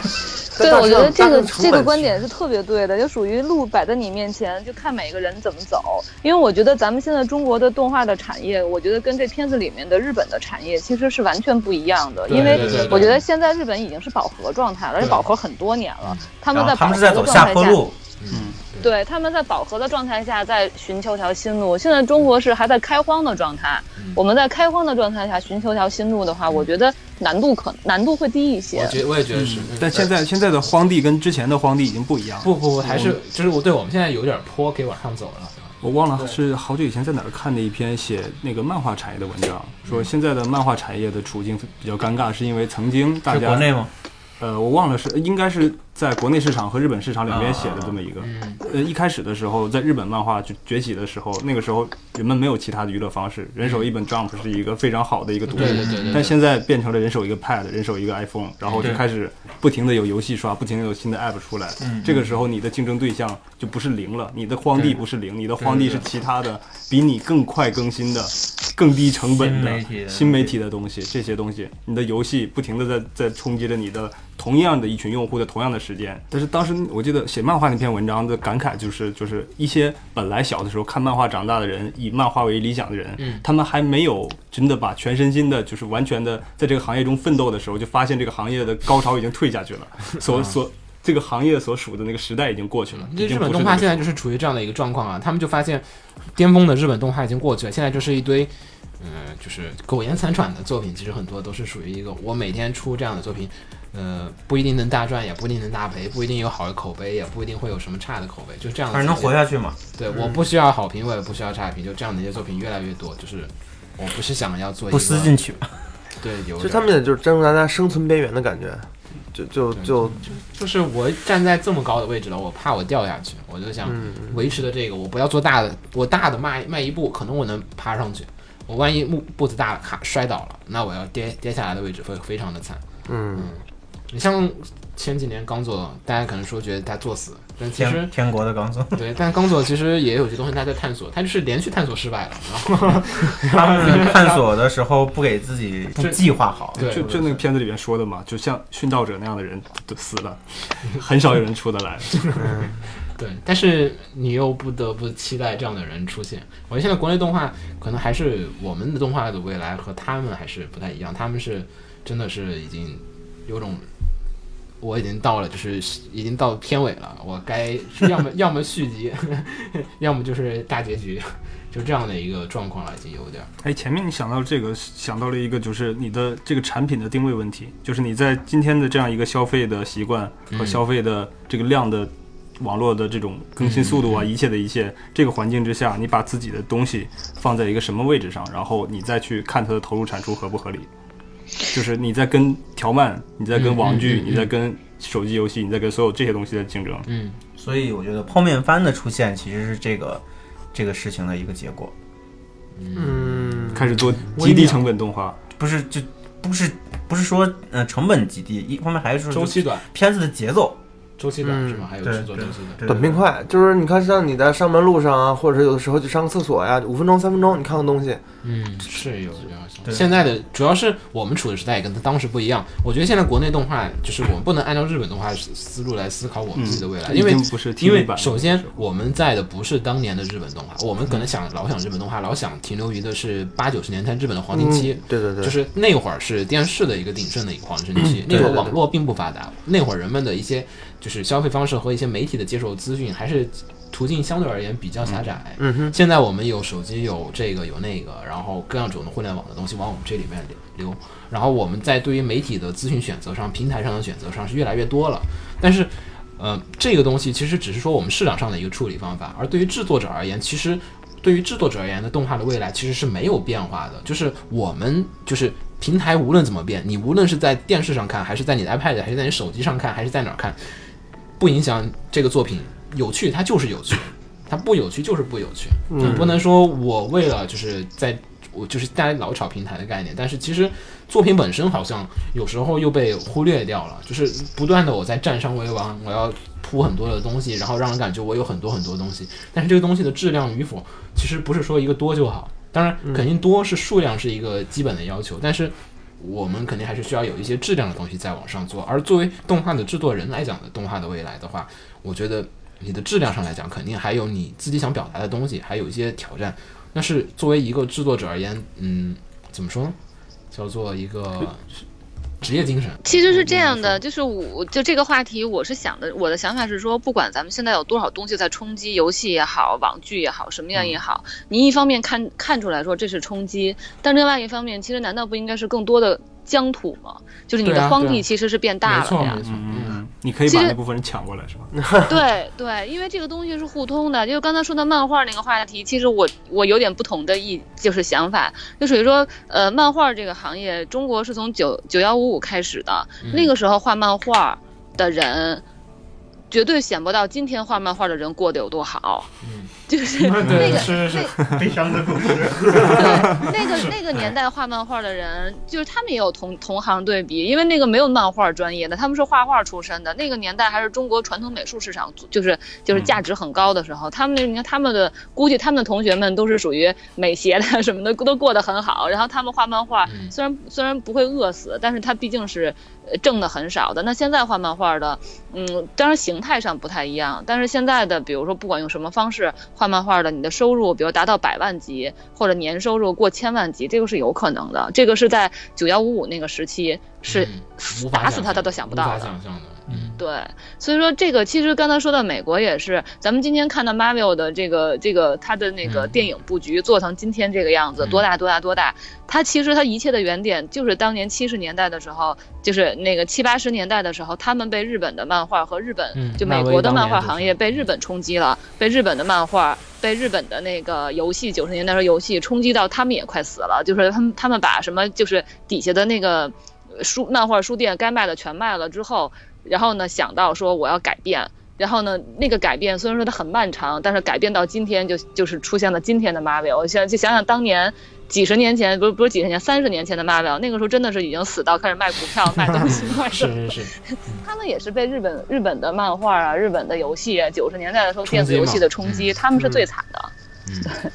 <laughs> 对，我觉得这个这个观点是特别对的，就属于路摆在你面前，就看每个人怎么走。因为我觉得咱们现在中国的动画的产业，我觉得跟这片子里面的日本的产业其实是完全不一样的。因为我觉得现在日本已经是饱和状态了，而且饱和很多年了。他们在饱和们是在走下的状态下，坡路，对，他们在饱和的状态下在寻求条新路。现在中国是还在开荒的状态，嗯我们在开荒的状态下寻求条新路的话，我觉得难度可难度会低一些。我觉我也觉得是，嗯但现在现在的荒地跟之前的荒地已经不一样了。不不不，还是就是我对我们现在有点坡可以往上走了。我忘了是好久以前在哪儿看的一篇写那个漫画产业的文章，说现在的漫画产业的处境比较尴尬，是因为曾经大家国内吗？呃，我忘了是应该是在国内市场和日本市场两边写的这么一个。嗯，呃，一开始的时候，在日本漫画就崛起的时候，那个时候人们没有其他的娱乐方式，人手一本 Jump 是一个非常好的一个读物。但现在变成了人手一个 Pad，人手一个 iPhone，然后就开始不停的有游戏刷，不停的有新的 App 出来。嗯这个时候你的竞争对象就不是零了，你的荒地不是零，你的荒地是其他的比你更快更新的、更低成本的新媒体的新媒体的东西，这些东西，你的游戏不停的在在冲击着你的同样的一群用户的同样的时间。但是当时我记得写漫画那篇文章的感慨就是，就是一些本来小的时候看漫画长大的人，以漫画为理想的人，嗯他们还没有真的把全身心的，就是完全的在这个行业中奋斗的时候，就发现这个行业的高潮已经退下去了，<laughs> 所所这个行业所属的那个时代已经过去了。这日本动画现在就是处于这样的一个状况啊，他们就发现巅峰的日本动画已经过去了，现在就是一堆，嗯、就是苟延残喘的作品，其实很多都是属于一个我每天出这样的作品，呃，不一定能大赚，也不一定能大赔，不一定有好的口碑，也不一定会有什么差的口碑，就这样。反正能活。下去嘛。对，我不需要好评，我也不需要差评，就这样的一些作品越来越多，就是我不是想要做一个不思进取嘛。对，有就点他们也就是站在大家生存边缘的感觉。就就就就是我站在这么高的位置了，我怕我掉下去，我就想嗯维持的这个，我不要做大的，我大的迈迈一步，可能我能爬上去，我万一步步子大了，卡摔倒了，那我要跌跌下来的位置会非常的惨。嗯你像前几年刚做，大家可能说觉得他作死，但其实天天国的刚做，<laughs> 对，但刚做其实也有些东西他在探索，他就是连续探索失败了，然后 <laughs> 他们探索的时候不给自己不计划好，对就就那个片子里面说的嘛，就像殉道者那样的人都死了，<laughs> 很少有人出得来。对，但是你又不得不期待这样的人出现。我觉得现在国内动画可能还是我们的动画的未来和他们还是不太一样，他们是真的是已经有种。我已经到了，就是已经到片尾了，我该要么 <laughs> 要么续集，<laughs> 要么就是大结局，就这样的一个状况了，已经有点儿。哎，前面你想到这个，想到了一个就是你的这个产品的定位问题，就是你在今天的这样一个消费的习惯和嗯消费的这个量的网络的这种更新速度啊，嗯一切的一切，这个环境之下，你把自己的东西放在一个什么位置上，然后你再去看它的投入产出合不合理。就是你在跟条漫，你在跟嗯网剧，嗯嗯你在跟手机游戏，你在跟所有这些东西的竞争。嗯，所以我觉得泡面番的出现其实是这个这个事情的一个结果，嗯，开始做极低成本动画，不是就不是不是说呃成本极低，一方面还是说周期短，片子的节奏，周期短嗯是吧？还有制作周期短。短平快，就是你看像你在上班路上啊，或者是有的时候去上个厕所呀，五分钟三分钟，你看个东西，嗯，是有这样现在的主要是我们处的时代也跟当时不一样。我觉得现在国内动画就是我们不能按照日本动画思思路来思考我们自己的未来，嗯因为不是因为首先我们在的不是当年的日本动画，我们可能想老想日本动画，老想停留于的是八九十年代日本的黄金期。嗯对对对，就是那会儿是电视的一个鼎盛的一个黄金期，那对对对会儿网络并不发达，那会儿人们的一些就是消费方式和一些媒体的接受资讯还是途径相对而言比较狭窄。嗯哼，现在我们有手机，有这个有那个，然后各样种的互联网的东西往我们这里面流，然后我们在对于媒体的资讯选择上、平台上的选择上是越来越多了。但是，呃，这个东西其实只是说我们市场上的一个处理方法，而对于制作者而言，其实对于制作者而言的动画的未来其实是没有变化的，就是我们就是。平台无论怎么变，你无论是在电视上看，还是在你的 iPad，还是在你手机上看，还是在哪儿看，不影响这个作品有趣，它就是有趣。它不有趣就是不有趣，嗯你不能说我为了就是在我就是大家老炒平台的概念，但是其实作品本身好像有时候又被忽略掉了，就是不断的我在占上为王，我要铺很多的东西，然后让人感觉我有很多很多东西，但是这个东西的质量与否，其实不是说一个多就好，当然肯定多是数量是一个基本的要求，但是。我们肯定还是需要有一些质量的东西在往上做，而作为动画的制作人来讲的动画的未来的话，我觉得你的质量上来讲，肯定还有你自己想表达的东西，还有一些挑战。但是作为一个制作者而言，嗯，怎么说呢？叫做一个职业精神。其实是这样的，就是我就这个话题，我是想的，我的想法是说，不管咱们现在有多少东西在冲击，游戏也好，网剧也好，什么样也好，你一方面看看出来说这是冲击，但另外一方面，其实难道不应该是更多的疆土嘛？就是你的荒地其实是变大了的呀。错没错，嗯你可以把那部分人抢过来，是吧？<laughs> <laughs> 对对，因为这个东西是互通的。就刚才说的漫画那个话题，其实我我有点不同的意，就是想法，就属于说，呃，漫画这个行业，中国是从九九幺五五开始的，嗯那个时候画漫画的人。绝对想不到今天画漫画的人过得有多好，嗯就是那个是是悲伤的故事。对，那个那个年代画漫画的人，就是他们也有同同行对比，因为那个没有漫画专业的，他们是画画出身的。那个年代还是中国传统美术市场就是就是价值很高的时候，他们那你看他们的估计他们的同学们都是属于美协的什么的，都过得很好。然后他们画漫画，嗯虽然虽然不会饿死，但是他毕竟是呃挣的很少的。那现在画漫画的，嗯，当然形态上不太一样，但是现在的比如说不管用什么方式画漫画的，你的收入比如达到百万级或者年收入过千万级，这个是有可能的。这个是在九幺五五那个时期是打死他他都想不到的。想象的。嗯，对，所以说这个其实刚才说到美国也是，咱们今天看到 Marvel 的这个这个它的那个嗯电影布局做成今天这个样子，嗯多大多大多大，它其实它一切的原点就是当年七十年代的时候，就是那个七八十年代的时候，他们被日本的漫画和日本、嗯就美国的漫画行业被日本冲击了，被日本的漫画。被日本的那个游戏九十年代的时候游戏冲击到，他们也快死了。就是他们他们把什么就是底下的那个书漫画书店该卖的全卖了之后，然后呢想到说我要改变。然后呢，那个改变虽然说它很漫长，但是改变到今天就就是出现了今天的 Marvel。我现在就想想当年几十年前，不是不是几十年，三十年前的 Marvel，那个时候真的是已经死到开始卖股票、卖东西、<laughs> 卖什么。是是是，<laughs> 他们也是被日本日本的漫画啊、日本的游戏，九十年代的时候电子游戏的冲击，他们是最惨的。嗯对，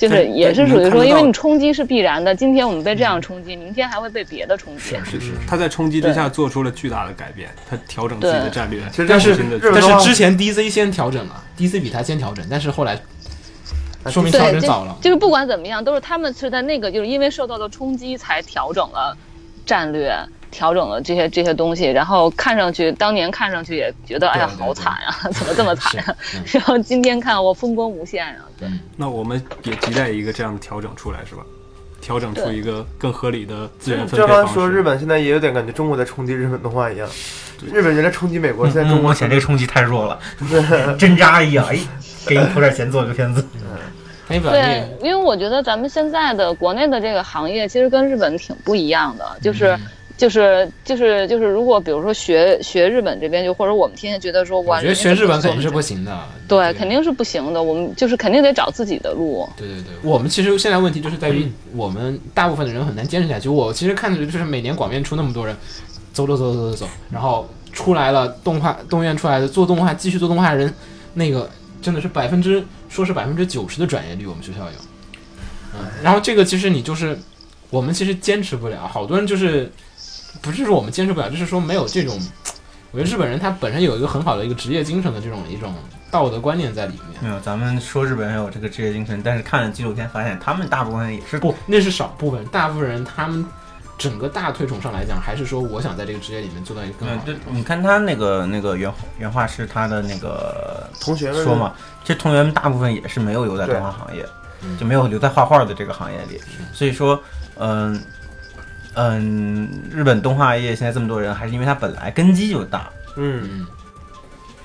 就是也是属于说，因为你冲击是必然的，今天我们被这样冲击，明天还会被别的冲击。是是是。他在冲击之下做出了巨大的改变，他调整自己的战略。其实但是但是之前 DC 先调整了，DC 比他先调整，但是后来说明对调整早了。就是不管怎么样，都是他们是在那个，就是因为受到了冲击才调整了战略，调整了这些这些东西，然后看上去当年看上去也觉得哎呀好惨呀，<laughs> 怎么这么惨呀？<laughs> 然后今天看我风光无限呀，对。那我们也期待一个这样的调整出来，是吧？调整出一个更合理的资源分配方式。刚说日本现在也有点感觉中国在冲击日本动画一样，日本原来冲击美国，现在中目国嫌这个冲击太弱了，<laughs> 针扎一样，哎，给你投点钱做个片子。黑表对，因为我觉得咱们现在的国内的这个行业其实跟日本挺不一样的，就是。嗯就是就是就是，如果比如说学学日本这边，就或者我们天天觉得说，我觉得学日本肯定是不行，行的。对，肯定是不行的。我们就是肯定得找自己的路。对对对，我们其实现在问题就是在于我们大部分的人很难坚持下去。我其实看着就是每年广院出那么多人，走走走走走走，然后出来了动画动院出来的做动画继续做动画的人，那个真的是百分之说是百分之九十的转业率，我们学校有。嗯，然后这个其实你就是我们其实坚持不了，好多人就是不是说我们坚持不了，就是说没有这种。我觉得日本人他本身有一个很好的一个职业精神的这种一种道德观念在里面。没有，咱们说日本人有这个职业精神，但是看了纪录片发现，他们大部分人也是不，那是少部分，大部分人他们整个大推崇上来讲，还是说我想在这个职业里面做到一个更嗯好，的对，你看他那个那个原原画师他的那个同学们说嘛，这同学们大部分也是没有留在动画行业，嗯就没有留在画画的这个行业里。所以说，嗯嗯，日本动画业现在这么多人，还是因为它本来根基就大，嗯，嗯。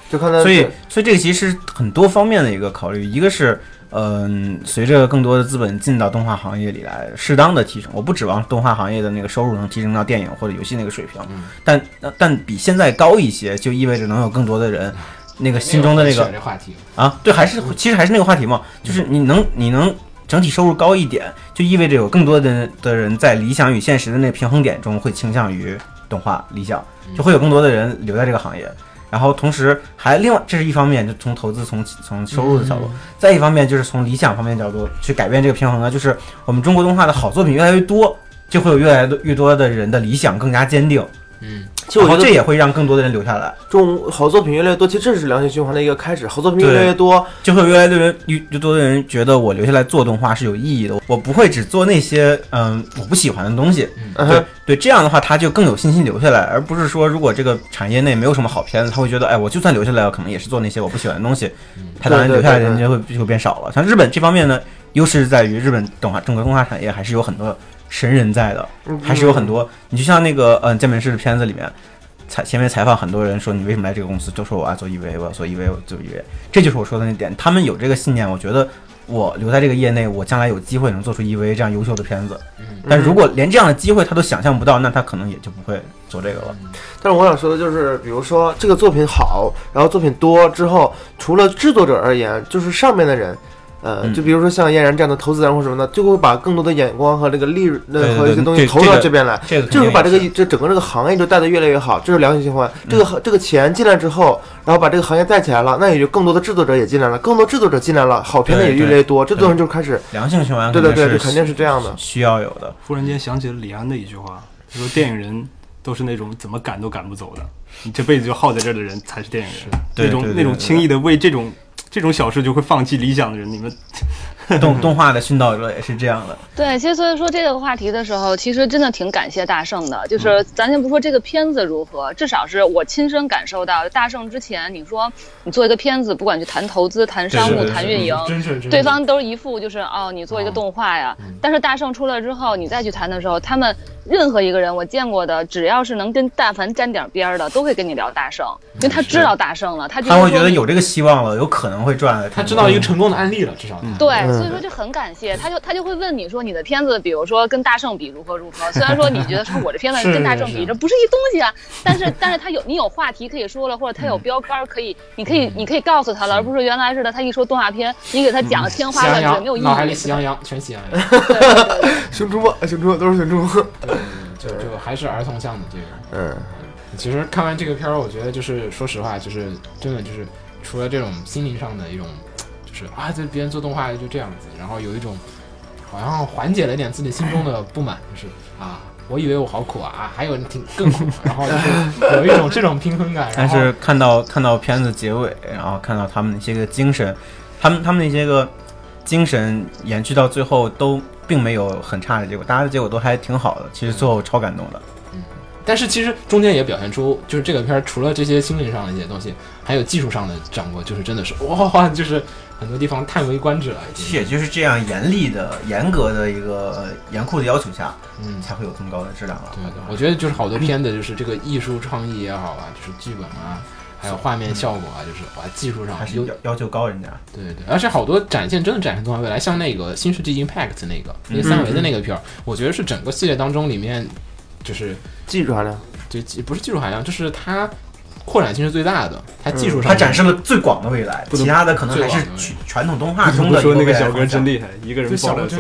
就看他所以所以这个其实是很多方面的一个考虑，一个是。嗯，随着更多的资本进到动画行业里来，适当的提升，我不指望动画行业的那个收入能提升到电影或者游戏那个水平，嗯。但但比现在高一些，就意味着能有更多的人，那个心中的那个选这话题，啊，对，还是其实还是那个话题嘛，就是你能你能整体收入高一点，就意味着有更多的的人在理想与现实的那个平衡点中会倾向于动画理想，就会有更多的人留在这个行业。然后同时还另外，这是一方面，就从投资从从收入的角度；再一方面就是从理想方面角度去改变这个平衡呢，就是我们中国动画的好作品越来越多，就会有越来越多的人的理想更加坚定，嗯，其实我觉得这也会让更多的人留下来。这种好作品越来越多，其实这是良性循环的一个开始。好作品越来越多，就会有越来越人越越多的人觉得我留下来做动画是有意义的，我不会只做那些嗯我不喜欢的东西。对对，这样的话他就更有信心留下来，而不是说如果这个产业内没有什么好片子，他会觉得哎，我就算留下来，可能也是做那些我不喜欢的东西。他当然留下来的人就会就会变少了。像日本这方面呢，优势在于日本动画整个动画产业还是有很多神人在的，嗯还是有很多。你就像那个嗯健美式的片子里面。采前面采访很多人说你为什么来这个公司，就说我要做 EVA，我要做 EVA，我做 EVA，这就是我说的那点。他们有这个信念，我觉得我留在这个业内，我将来有机会能做出 EVA 这样优秀的片子。嗯但如果连这样的机会他都想象不到，那他可能也就不会做这个了。但是我想说的就是，比如说这个作品好，然后作品多之后，除了制作者而言，就是上面的人。呃，嗯就比如说像嫣然这样的投资人或什么的，就会把更多的眼光和这个利润对对呃和一些东西投到这边来，就是把这个这整个这个行业就带得越来越好，这是良性循环。这个这个钱进来之后，然后把这个行业带起来了，那也就更多的制作者也进来了，更多制作者进来了，好片子也越来越多，制作人就开始，良性循环，对对对，肯定是这样的。需要有的。忽然间想起了李安的一句话，他说：“电影人都是那种怎么赶都赶不走的，你这辈子就耗在这儿的人才是电影人。对那种那种轻易的为这种这种小事就会放弃理想的人，你们 <laughs> 动动画的殉道者也是这样的。对，其实所以说这个话题的时候，其实真的挺感谢大圣的。就是咱先不说这个片子如何，至少是我亲身感受到，大圣之前你说你做一个片子，不管去谈投资、谈商务、谈运营，对方都是一副就是哦，你做一个动画呀。嗯但是大圣出来之后，你再去谈的时候，他们任何一个人我见过的，只要是能跟但凡沾点边儿的，都会跟你聊大圣，因为他知道大圣了，他就他会觉得有这个希望了，有可能会赚。他知道一个成功的案例了，至少对，嗯所以说就很感谢，他就他就会问你说你的片子，比如说跟大圣比如何如何。虽然说你觉得说我这片子 <laughs> 跟大圣比，这不是一东西啊，但是但是他有你有话题可以说了，或者他有标杆可以，你可以你可以告诉他了，而不是原来似的，他一说动画片，你给他讲的天花乱坠，没有羊，意脑海里义。喜羊羊，全喜羊羊，熊出没，熊出没都是熊出没。就就还是儿童向的这个。嗯，其实看完这个片儿，我觉得就是说实话，就是真的就是除了这种心灵上的一种，就是啊，这别人做动画就这样子，然后有一种好像缓解了一点自己心中的不满，就是啊，我以为我好苦啊，啊还有人挺更苦，然后就是有一种这种平衡感。但是看到看到片子结尾，然后看到他们那些个精神，他们他们那些个精神延续到最后都并没有很差的结果，大家的结果都还挺好的。其实最后超感动的。但是其实中间也表现出，就是这个片儿除了这些心理上的一些东西，还有技术上的掌握，就是真的是哇，就是很多地方叹为观止了。其实也就是这样严厉的、严格的一个呃严酷的要求下，嗯，才会有这么高的质量了。对对，我觉得就是好多片子，就是这个艺术创意也好啊，就是剧本啊，还有画面效果啊，就是哇，技术上还是要要求高人家。对对对，而且好多展现真的展现动画未来，像那个《新世纪 Impact》那个那个三维的那个片儿，我觉得是整个系列当中里面，就是技术含量，就不是技术含量，就是它扩展性是最大的，它技术上它展示了最广的未来，其他的可能还是传传统动画不中的说那个小哥真厉害，一个人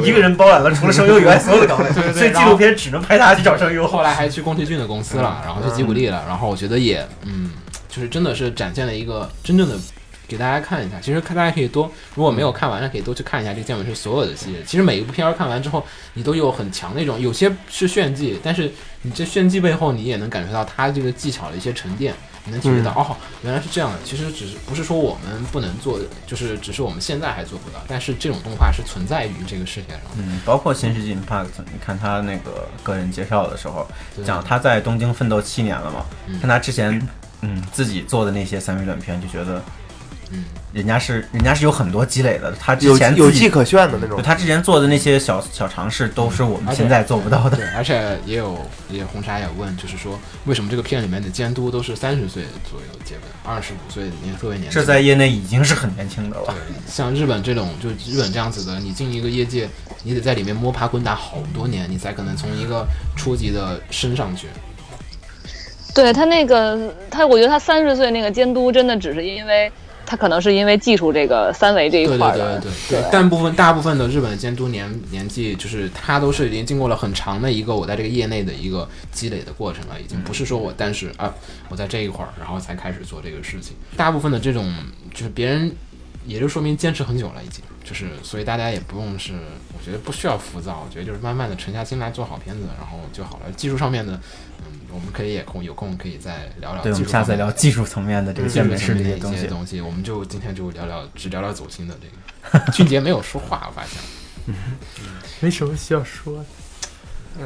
一个人包揽了除了声优以外所有的 <laughs> 岗位，对对所以纪录片只能拍他去找声优。后来还去宫崎骏的公司了，然后去吉卜力了，然后我觉得也，嗯，就是真的是展现了一个真正的。给大家看一下，其实看大家可以多，如果没有看完的，可以多去看一下这个《剑本是所有的系列。其实每一部片儿看完之后，你都有很强的一种，有些是炫技，但是你这炫技背后，你也能感觉到他这个技巧的一些沉淀，你能体会到、哦，原来是这样的。其实只是不是说我们不能做，就是只是我们现在还做不到，但是这种动画是存在于这个世界上的。嗯，包括《新世纪 Impact》，你看他那个个人介绍的时候，讲他在东京奋斗七年了嘛，嗯看他之前嗯自己做的那些三维短片，就觉得嗯，人家是人家是有很多积累的，他之有前自己有迹可炫的那种就。他之前做的那些小小尝试，都是我们现在做不到的。对，而且也有也红茶也问，就是说为什么这个片里面的监督都是三十岁左右接本，二十五岁年特别年轻。这在业内已经是很年轻的了。对，像日本这种，就日本这样子的，你进一个业界，你得在里面摸爬滚打好多年，你才可能从一个初级的升上去。对他那个他，我觉得他三十岁那个监督真的只是因为他可能是因为技术这个三维这一块儿的，对对对对，但部分大部分的日本的监督年年纪，就是他都是已经经过了很长的一个我在这个业内的一个积累的过程了，已经不是说我但是啊我在这一块儿，然后才开始做这个事情。大部分的这种就是别人，也就说明坚持很久了，已经就是所以大家也不用是，我觉得不需要浮躁，我觉得就是慢慢的沉下心来做好片子，然后就好了。技术上面的，嗯，我们可以也空有空可以再聊聊对，我技们下次聊技术层面的这个基本健美式上的一这些东西。些东西，我们就今天就聊聊，只聊聊走心的这个。<laughs> 俊杰没有说话，我发现 <laughs> 没什么需要说的。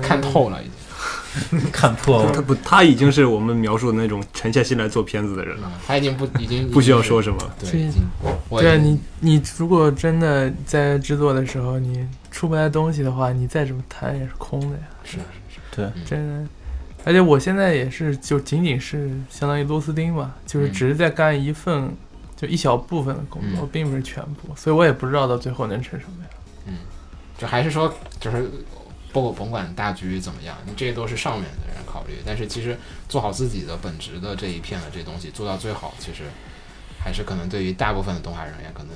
看透了已经。<laughs> 看破了他不，他已经是我们描述的那种沉下心来做片子的人了，他已经不已经 <laughs> 不需要说什么了。对，对啊，你你如果真的在制作的时候你出不来东西的话，你再怎么谈也是空的呀，是是是对，真的。而且我现在也是，就仅仅是相当于螺丝钉吧，就是嗯只是在干一份，就一小部分的工作，嗯并不是全部，所以我也不知道到最后能成什么样。就还是说就是。不管甭管大局怎么样，你这都是上面的人考虑，但是其实做好自己的本职的这一片的这东西做到最好，其实还是可能对于大部分的动画人员可能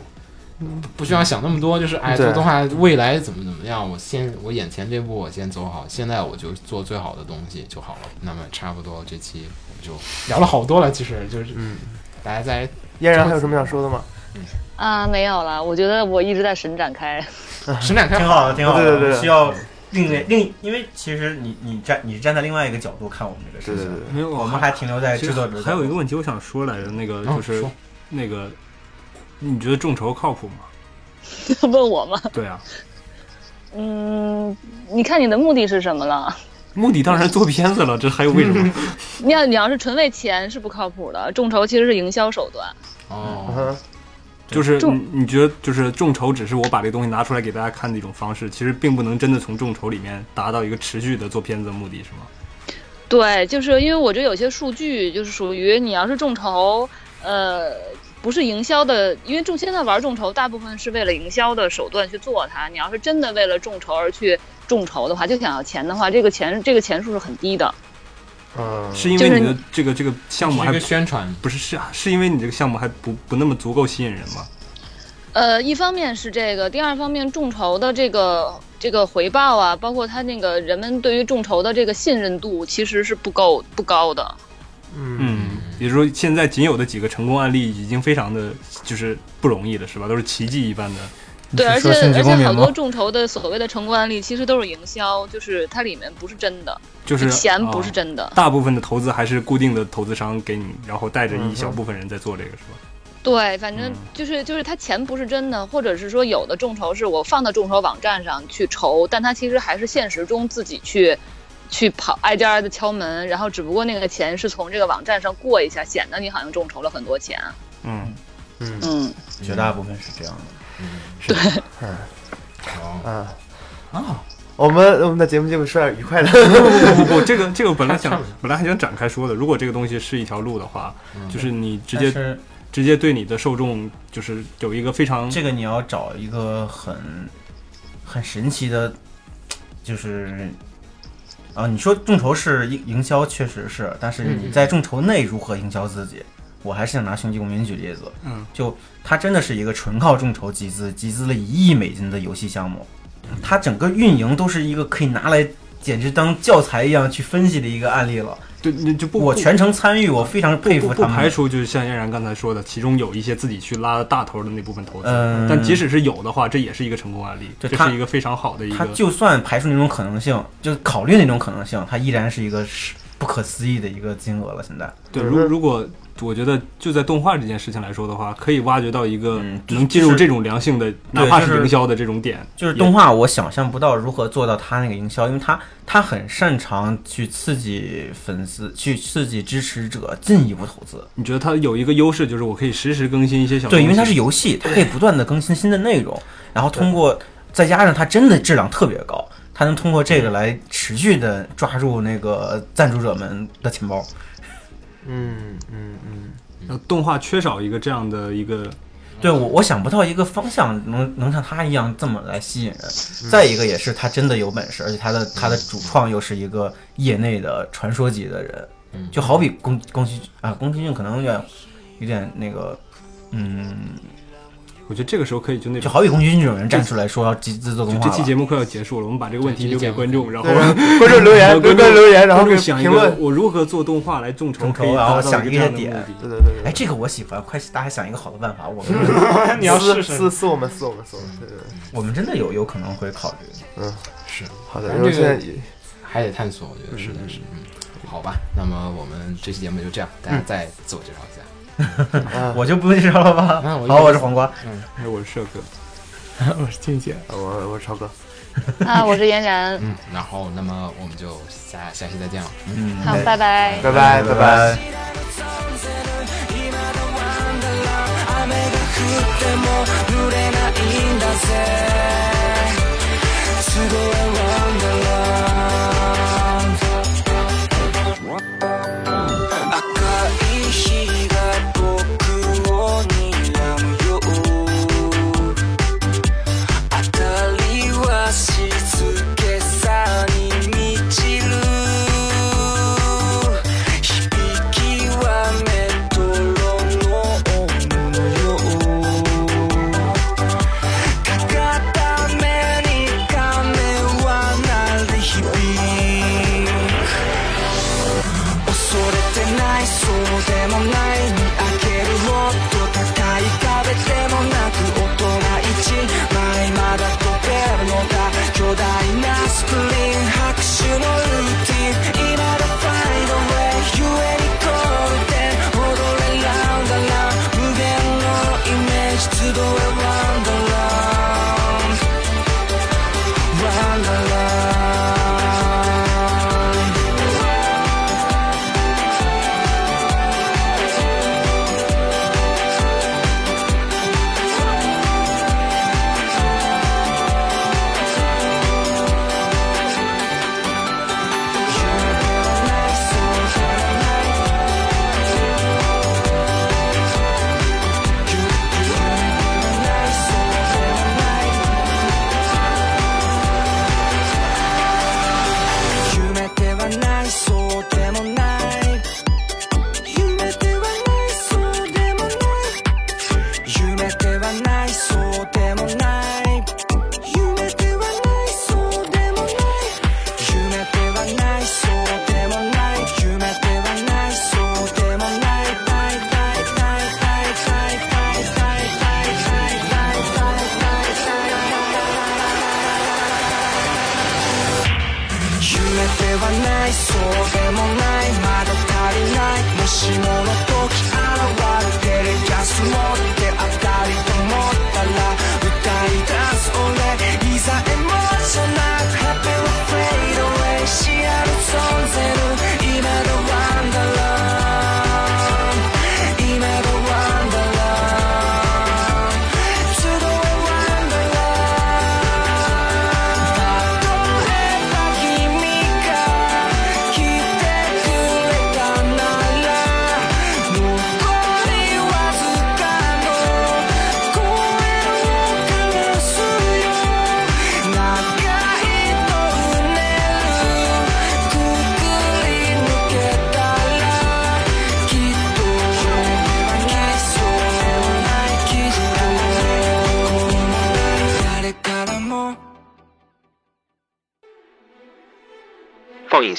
不不需要想那么多，就是哎做动画未来怎么怎么样，我先我眼前这步我先走好，现在我就做最好的东西就好了。那么差不多这期我们就聊了好多了，其实就是嗯，大家在嫣然还有什么想说的吗？啊，没有了。我觉得我一直在神展开，<laughs> 神展开挺好的，挺好的。对对对需要另类另，因为其实你你站你是站在另外一个角度看我们这个事情，对对对，没有，我们还停留在制作者。还有一个问题我想说来着，那个哦就是说那个，你觉得众筹靠谱吗？<laughs> 问我吗？对啊，嗯，你看你的目的是什么了？<laughs> 目的当然做片子了，这还有为什么？<laughs> 你要你要是纯为钱是不靠谱的，众筹其实是营销手段。哦，就是众你你觉得就是众筹只是我把这个东西拿出来给大家看的一种方式，其实并不能真的从众筹里面达到一个持续的做片子的目的，是吗？对，就是因为我觉得有些数据就是属于你要是众筹，呃，不是营销的，因为众现在玩众筹大部分是为了营销的手段去做它。你要是真的为了众筹而去众筹的话，就想要钱的话，这个钱这个钱数是很低的。嗯，是因为你的这个这个项目还宣传，不是是是因为你这个项目还不不那么足够吸引人吗？呃，一方面是这个，第二方面众筹的这个这个回报啊，包括他那个人们对于众筹的这个信任度，其实是不够不高的。嗯，也就是说，现在仅有的几个成功案例已经非常的就是不容易了，是吧？都是奇迹一般的。对，而且而且好多众筹的所谓的成功案例，其实都是营销，就是它里面不是真的，就是钱不是啊真的。大部分的投资还是固定的投资商给你，然后带着嗯一小部分人在做这个，是吧？对，反正嗯就是就是他钱不是真的，或者是说有的众筹是我放到众筹网站上去筹，但他其实还是现实中自己去去跑挨家挨的敲门，然后只不过那个钱是从这个网站上过一下，显得你好像众筹了很多钱。嗯，嗯嗯，绝大部分是这样的。哦。啊啊，我们我们的节目就是说点愉快的。不不不，<laughs> 这个这个本来想本来还想展开说的，如果这个东西是一条路的话，嗯。就是你直接直接对你的受众就是有一个非常这个你要找一个很很神奇的，就是啊，你说众筹是营营销，确实是，但是你在众筹内如何营销自己？我还是想拿雄鸡公民举例子，嗯，就它真的是一个纯靠众筹集资，集资了一亿美金的游戏项目，它整个运营都是一个可以拿来简直当教材一样去分析的一个案例了。对那就不不我全程参与，我非常佩服不不他们。排除就是像嫣然刚才说的，其中有一些自己去拉大头的那部分投资，嗯但即使是有的话，这也是一个成功案例，这是一个非常好的一个。他就算排除那种可能性，就考虑那种可能性，它依然是一个是不可思议的一个金额了。现在，对，如如果我觉得就在动画这件事情来说的话，可以挖掘到一个嗯能进入这种良性的，哪怕就是是营销的这种点，就是动画，我想象不到如何做到他那个营销，因为他他很擅长去刺激粉丝，去刺激支持者进一步投资。你觉得它有一个优势，就是我可以实时更新一些小对，因为它是游戏，它可以不断的更新新的内容，然后通过再加上它真的质量特别高，它能通过这个来持续的抓住那个赞助者们的钱包。嗯嗯动画缺少一个这样的一个，对我，我想不到一个方向能能像他一样这么来吸引人。再一个也是他真的有本事，而且他的他的主创又是一个业内的传说级的人，嗯就好比宫宫崎啊，宫崎骏可能有点有点那个，嗯，我觉得这个时候可以就那种。就好比宫崎骏这种人站出来说要集资做动画。这期节目快要结束了，我们把这个问题留给观众，然后观众留言，观观众留言，然后评论。我如何做动画来众筹，然后达到一个这想一个点。对对对对哎，这个我喜欢，快大家想一个好的办法，<laughs> 我们你要私试试私私我们私我们私我们，对对对，我们真的有有可能会考虑。嗯是好的，这个还得探索，我觉得是的是，嗯，好吧，那么我们这期节目就这样，大家再自我介绍一下。啊，我就不介绍了吧。啊我好，我是黄瓜。嗯哎，我是社哥，<laughs> 我是静姐，我我是超哥，啊，我是嫣然，嗯，然后那么我们就下下期再见了。嗯。嗯，好，拜拜。拜拜拜拜。赤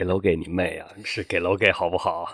给楼给你妹啊！是给楼给好不好？